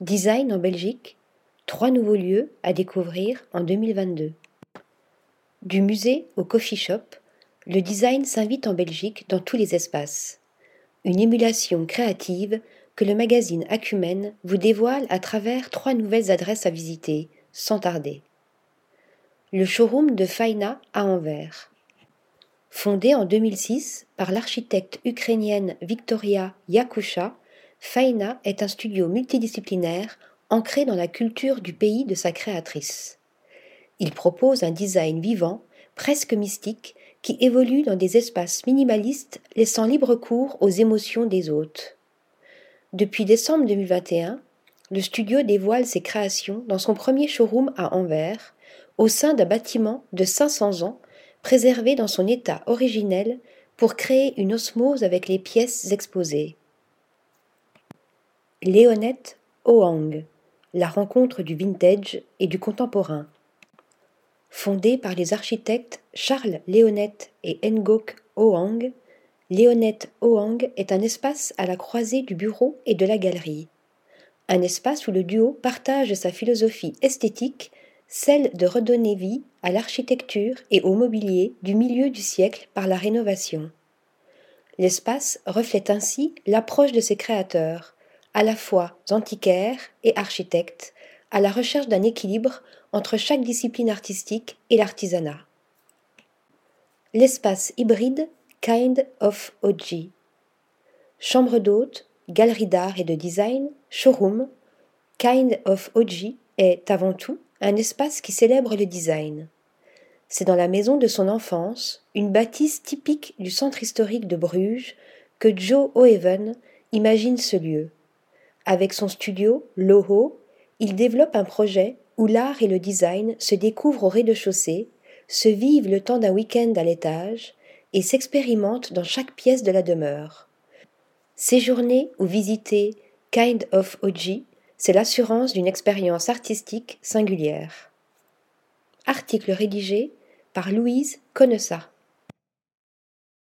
Design en Belgique, trois nouveaux lieux à découvrir en 2022. Du musée au coffee shop, le design s'invite en Belgique dans tous les espaces. Une émulation créative que le magazine Acumen vous dévoile à travers trois nouvelles adresses à visiter, sans tarder. Le showroom de Faina à Anvers. Fondé en 2006 par l'architecte ukrainienne Victoria Yakusha, Faina est un studio multidisciplinaire ancré dans la culture du pays de sa créatrice. Il propose un design vivant, presque mystique, qui évolue dans des espaces minimalistes laissant libre cours aux émotions des hôtes. Depuis décembre 2021, le studio dévoile ses créations dans son premier showroom à Anvers, au sein d'un bâtiment de 500 ans, préservé dans son état originel pour créer une osmose avec les pièces exposées. Léonette Hoang, la rencontre du vintage et du contemporain. Fondée par les architectes Charles Léonette et Ngok Hoang, Léonette Hoang est un espace à la croisée du bureau et de la galerie. Un espace où le duo partage sa philosophie esthétique, celle de redonner vie à l'architecture et au mobilier du milieu du siècle par la rénovation. L'espace reflète ainsi l'approche de ses créateurs, à la fois antiquaire et architecte, à la recherche d'un équilibre entre chaque discipline artistique et l'artisanat. L'espace hybride Kind of OG. Chambre d'hôte, galerie d'art et de design, showroom, Kind of OG est avant tout un espace qui célèbre le design. C'est dans la maison de son enfance, une bâtisse typique du centre historique de Bruges, que Joe O'Haven imagine ce lieu. Avec son studio, Loho, il développe un projet où l'art et le design se découvrent au rez-de-chaussée, se vivent le temps d'un week-end à l'étage et s'expérimentent dans chaque pièce de la demeure. Séjourner ou visiter Kind of OG, c'est l'assurance d'une expérience artistique singulière. Article rédigé par Louise Connessa.